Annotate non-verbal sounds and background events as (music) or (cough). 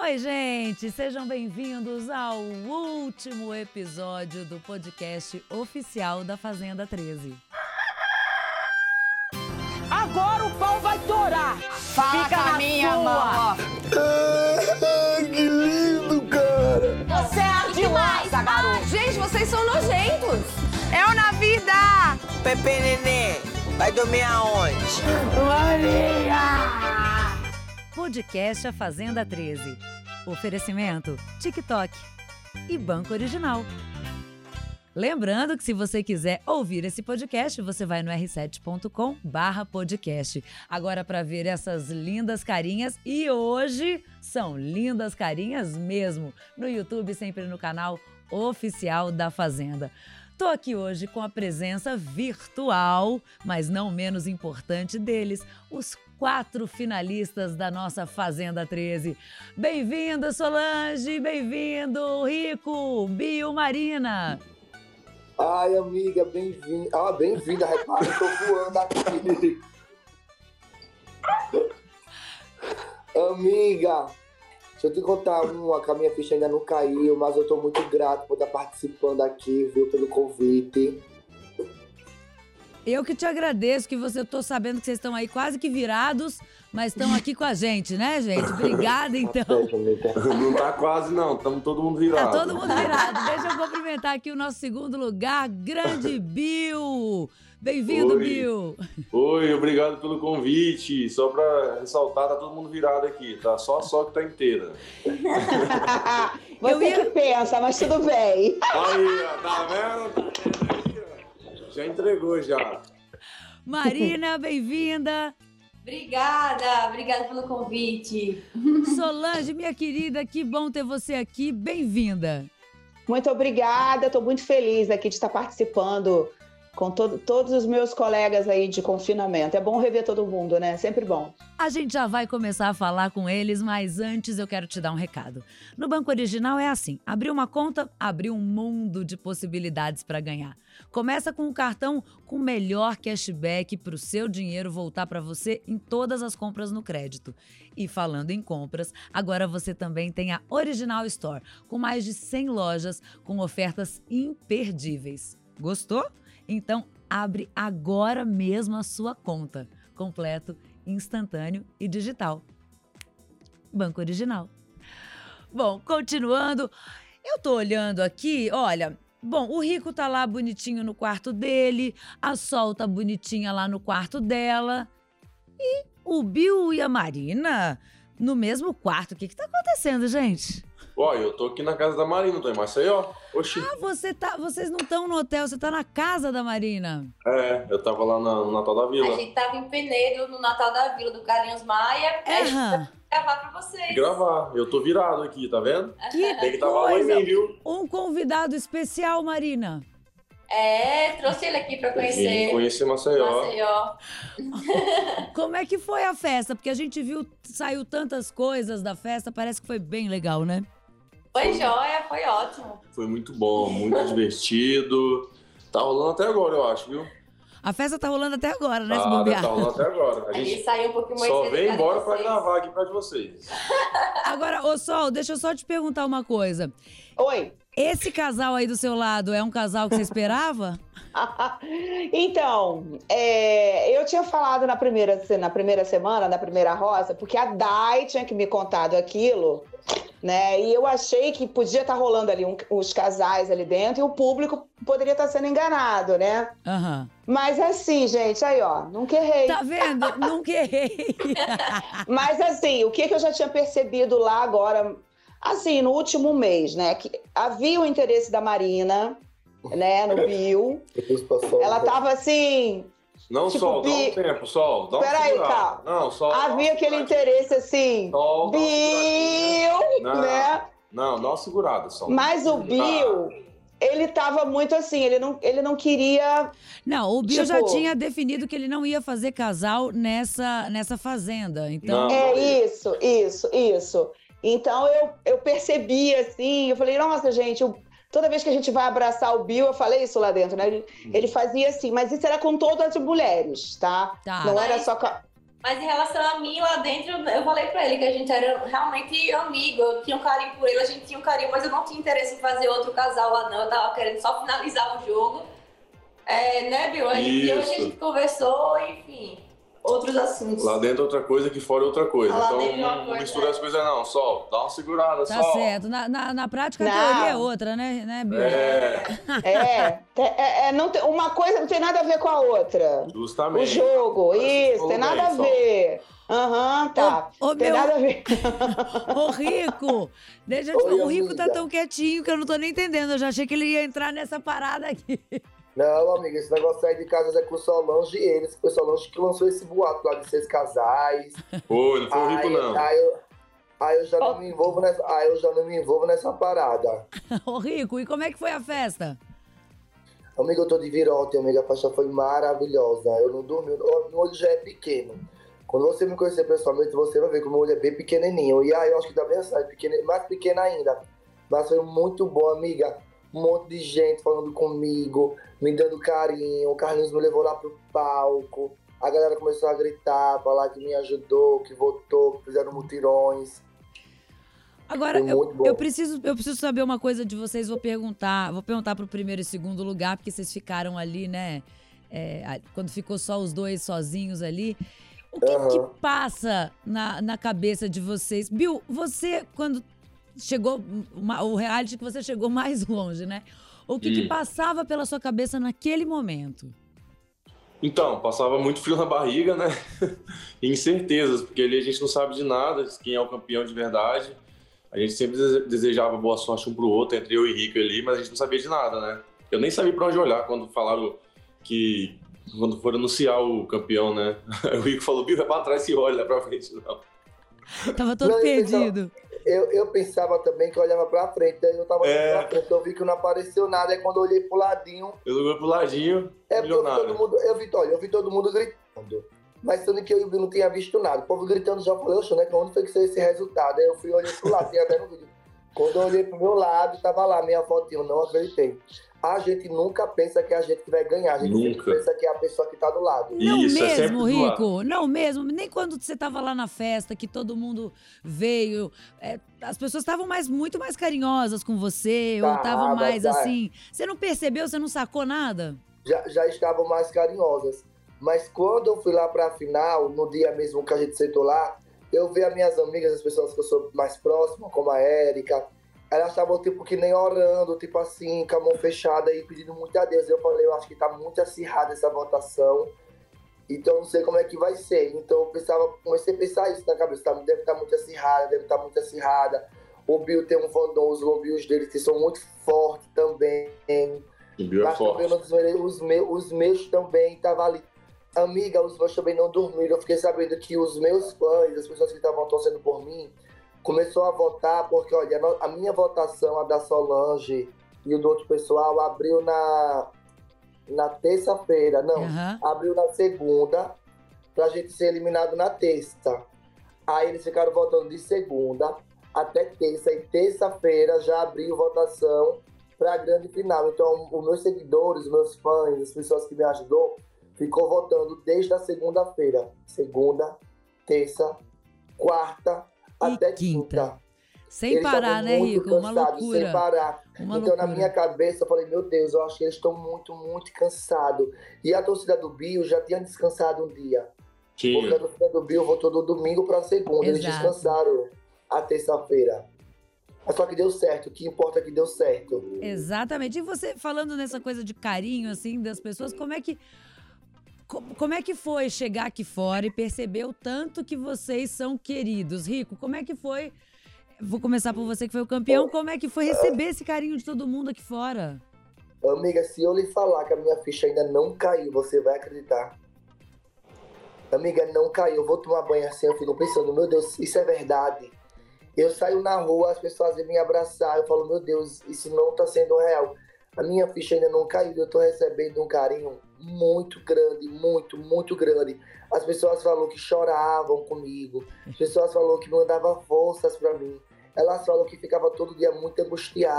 Oi, gente, sejam bem-vindos ao último episódio do podcast oficial da Fazenda 13. Agora o pau vai torar! Fala Fica com a na minha sua. mão. Ah, que lindo, cara! Você é ardilosa, garoto! Gente, vocês são nojentos. É na vida! Pepe Nenê, vai dormir aonde? Podcast A Fazenda 13. Oferecimento TikTok e Banco Original. Lembrando que se você quiser ouvir esse podcast, você vai no r7.com barra podcast. Agora para ver essas lindas carinhas e hoje são lindas carinhas mesmo. No YouTube, sempre no canal oficial da Fazenda. Tô aqui hoje com a presença virtual, mas não menos importante deles, os quatro finalistas da nossa Fazenda 13. Bem-vinda, Solange! Bem-vindo, Rico, Bio, Marina! Ai, amiga, bem-vinda. Ah, bem-vinda, repara, tô voando aqui. (laughs) amiga, deixa eu te contar uma, que a minha ficha ainda não caiu, mas eu tô muito grato por estar participando aqui, viu, pelo convite. Eu que te agradeço, que você, eu tô sabendo que vocês estão aí quase que virados, mas estão aqui com a gente, né, gente? Obrigada, (laughs) então. Não tá quase, não. Estamos todo mundo virado. Tá todo mundo virado. Deixa eu cumprimentar aqui o nosso segundo lugar, grande Bill. Bem-vindo. Bill. Oi, obrigado pelo convite. Só pra ressaltar, tá todo mundo virado aqui, tá? Só a só que tá inteira. (laughs) Você Eu ia- que pensa, mas tudo bem. Aí, tá vendo? Já entregou, já. Marina, bem-vinda. Obrigada, obrigada pelo convite. Solange, minha querida, que bom ter você aqui. Bem-vinda. Muito obrigada, estou muito feliz aqui de estar participando com todo- todos os meus colegas aí de confinamento. É bom rever todo mundo, né? Sempre bom. A gente já vai começar a falar com eles, mas antes eu quero te dar um recado. No Banco Original é assim: abrir uma conta, abrir um mundo de possibilidades para ganhar. Começa com um cartão com o melhor cashback para o seu dinheiro voltar para você em todas as compras no crédito. E falando em compras, agora você também tem a Original Store, com mais de 100 lojas com ofertas imperdíveis. Gostou? Então abre agora mesmo a sua conta. Completo, instantâneo e digital. Banco Original. Bom, continuando, eu tô olhando aqui, olha. Bom, o Rico tá lá bonitinho no quarto dele, a Sol tá bonitinha lá no quarto dela. E o Bill e a Marina no mesmo quarto. O que que tá acontecendo, gente? Ó, eu tô aqui na casa da Marina, tô em Maceió. Oxi. Ah, você tá, vocês não estão no hotel, você tá na casa da Marina. É, eu tava lá na- no Natal da A Vila. gente tava em Penedo no Natal da Vila do Carlinhos Maia. A gente Aham. vai gravar pra vocês. Gravar. Eu tô virado aqui, tá vendo? Que Tem que dar valor em mim, viu? Um convidado especial, Marina. É, trouxe ele aqui pra Vim conhecer. conhecer Maceió. Maceió. (laughs) Como é que foi a festa? Porque a gente viu, saiu tantas coisas da festa, parece que foi bem legal, né? Foi jóia, foi ótimo. Foi muito bom, muito divertido. Tá rolando até agora, eu acho, viu? A festa tá rolando até agora, né, se Tá, bobear. tá rolando até agora. A A gente gente saiu um pouquinho mais só vem embora pra gravar aqui pra de vocês. (laughs) Agora, ô Sol, deixa eu só te perguntar uma coisa. Oi. Esse casal aí do seu lado é um casal que você esperava? (laughs) (laughs) então, é, eu tinha falado na primeira, na primeira semana, na primeira roça, porque a Dai tinha que me contado aquilo, né? E eu achei que podia estar rolando ali um- os casais ali dentro e o público poderia estar sendo enganado, né? Aham. Mas assim, gente, aí ó, nunca errei. Tá vendo? Nunca errei. (laughs) Mas assim, o que, que eu já tinha percebido lá agora, assim, no último mês, né? Que havia o interesse da Marina, né, no Bill. Ela tava assim, Não, Tipo, Sol, dá um tempo, Sol. Dá Peraí, calma. Não, Sol. havia aquele interesse assim, Sol, Bill, Não. né? Não, dá uma segurada, Sol. Mas o Bill, ele tava muito assim, ele não, ele não queria. Não, o Bill já Tipo- tinha definido que ele não ia fazer casal nessa, nessa fazenda. Então, Não. É isso, isso, isso. Então eu, eu percebi assim, eu falei, nossa, gente, eu- toda vez que a gente vai abraçar o Bill, eu falei isso lá dentro, né? Ele, ele fazia assim, mas isso era com todas as mulheres, tá? Tá. Não era só com a, Mas em relação a mim, lá dentro, eu falei pra ele que a gente era realmente amigo. Eu tinha um carinho por ele, a gente tinha um carinho, mas eu não tinha interesse em fazer outro casal lá, não. Eu tava querendo só finalizar o jogo. É, né, Bill? A gente, a gente conversou, enfim, outros assuntos. Lá dentro é outra coisa, aqui fora é outra coisa. Lá então é não coisa, mistura é. as coisas não. Sol, dá uma segurada, Tá Sol. certo. Na, na, na prática, a teoria é outra, né, né Bill? É, É, é, é, não tem- uma coisa não tem nada a ver com a outra. O justamente. jogo, Parece que isso, tem nada bem, a Sol. ver. Aham, tá. Ô, tem meu- nada a ver. (laughs) Ô, Rico, deixa eu te Oi, o Rico tá amiga. tão quietinho que eu não tô nem entendendo. Eu já achei que ele ia entrar nessa parada aqui. Não, amiga, esse negócio aí de casas é com o Solange e eles. Foi Solange que lançou esse boato lá de seis casais. (laughs) Foi, não foi o rico, não. Aí eu, aí eu já não me envolvo nessa, aí eu já não me envolvo nessa parada. (laughs) Ô, Rico, e como é que foi a festa? Amiga, eu tô de virote, amiga. A festa foi maravilhosa. Eu não dormi. o Meu olho já é pequeno. Quando você me conhecer pessoalmente, você vai ver que o meu olho é bem pequenininho. E aí eu acho que também é pequeno, mais pequeno ainda. Mas foi muito bom, amiga. Um monte de gente falando comigo, me dando carinho. O Carlinhos me levou lá pro palco. A galera começou a gritar, falar que me ajudou, que votou, que fizeram mutirões. Agora, eu, eu preciso, eu preciso saber uma coisa de vocês. Vou perguntar, vou perguntar pro primeiro e segundo lugar, porque vocês ficaram ali, né? é, quando ficou só os dois sozinhos ali. O que, Aham. que passa na, na cabeça de vocês? Bill, você, quando chegou, uma- o reality que você chegou mais (laughs) longe, né? O que, que Hum. passava pela sua cabeça naquele momento? Então, passava muito frio na barriga, né? (laughs) e incertezas, porque ali a gente não sabe de nada, quem é o campeão de verdade. A gente sempre dese- desejava boa sorte um pro outro, entre eu e Rico ali, mas a gente não sabia de nada, né? Eu nem sabia pra onde olhar quando falaram que. Quando foram anunciar o campeão, né? (laughs) O Rico falou, Bill, vai pra trás e olha pra frente, não. Tava todo Não, perdido. Eu, eu pensava também que eu olhava pra frente, aí eu tava olhando É. pra frente, eu vi que não apareceu nada, aí quando eu olhei pro ladinho, Eu olhei pro ladinho, é porque eu vi todo mundo, eu vi, olha, eu vi todo mundo gritando. Mas sendo que eu e o Bill não tinha visto nada. O povo gritando já falei, oxe, né? Onde foi que saiu esse resultado? Aí eu fui olhei pro lado, tem até no vídeo. Quando eu olhei pro meu lado, tava lá minha fotinha, eu não acreditei. A gente nunca pensa que é a gente que vai ganhar, a gente Nunca. sempre pensa que é a pessoa que tá do lado. Não Isso, é mesmo, lado. Rico. Não mesmo. Nem quando você tava lá na festa, que todo mundo veio. é, as pessoas estavam mais, muito mais carinhosas com você, ou estavam Tava, mais tá. assim. Você não percebeu, você não sacou nada? já, já estavam mais carinhosas. Mas quando eu fui lá pra final, no dia mesmo que a gente sentou lá, eu vi as minhas amigas, as pessoas que eu sou mais próxima, como a Érica, elas estavam tipo que nem orando, tipo assim, com a mão fechada e pedindo muito a Deus. Eu falei, eu acho que tá muito acirrada essa votação. Então eu não sei como é que vai ser. Então eu pensava, comecei a pensar isso na cabeça, tá? deve estar muito acirrada, deve estar muito acirrada. O Bill tem um fandom, os lobbies dele que são muito fortes também. O Bill é Mas também forte. os, meus, os meus também estavam ali. Amiga, os meus também não dormiram. Eu fiquei sabendo que os meus fãs, as pessoas que estavam torcendo por mim, começou a votar, porque, olha, a a minha votação, a da Solange e o do outro pessoal, abriu na, na terça-feira. Não, Aham. abriu na segunda, pra gente ser eliminado na terça. Aí eles ficaram votando de segunda até terça, e terça-feira já abriu votação pra grande final. Então, os meus seguidores, os meus fãs, as pessoas que me ajudou, ficou votando desde a segunda-feira. Segunda, terça, quarta, até quinta. quinta. Sem Eles parar, né, Rico? Uma cansados, Sem loucura. parar. Uma então, na loucura. minha cabeça, eu falei, meu Deus, eu acho que eles estão muito, muito cansados. E a torcida do Bill já tinha descansado um dia. Porque a torcida do Bill votou do domingo para segunda. Eles Exato. descansaram a terça-feira. Mas só que deu certo. O que importa é que deu certo. Exatamente. E você falando nessa coisa de carinho, assim, das pessoas, como é que. Co- Como é que foi chegar aqui fora e perceber o tanto que vocês são queridos? Rico, como é que foi? Vou começar por você que foi o campeão. Como é que foi receber esse carinho de todo mundo aqui fora? Amiga, se eu lhe falar que a minha ficha ainda não caiu, você vai acreditar. Amiga, não caiu. Eu vou tomar banho assim, eu fico pensando, meu Deus, isso é verdade. Eu saio na rua, as pessoas vêm me abraçar, eu falo, meu Deus, isso não tá sendo real. A minha ficha ainda não caiu, eu tô recebendo um carinho muito grande, muito, muito grande. As pessoas falaram que choravam comigo, as pessoas falaram que mandavam forças pra mim. Elas falaram que ficava todo dia muito angustiada.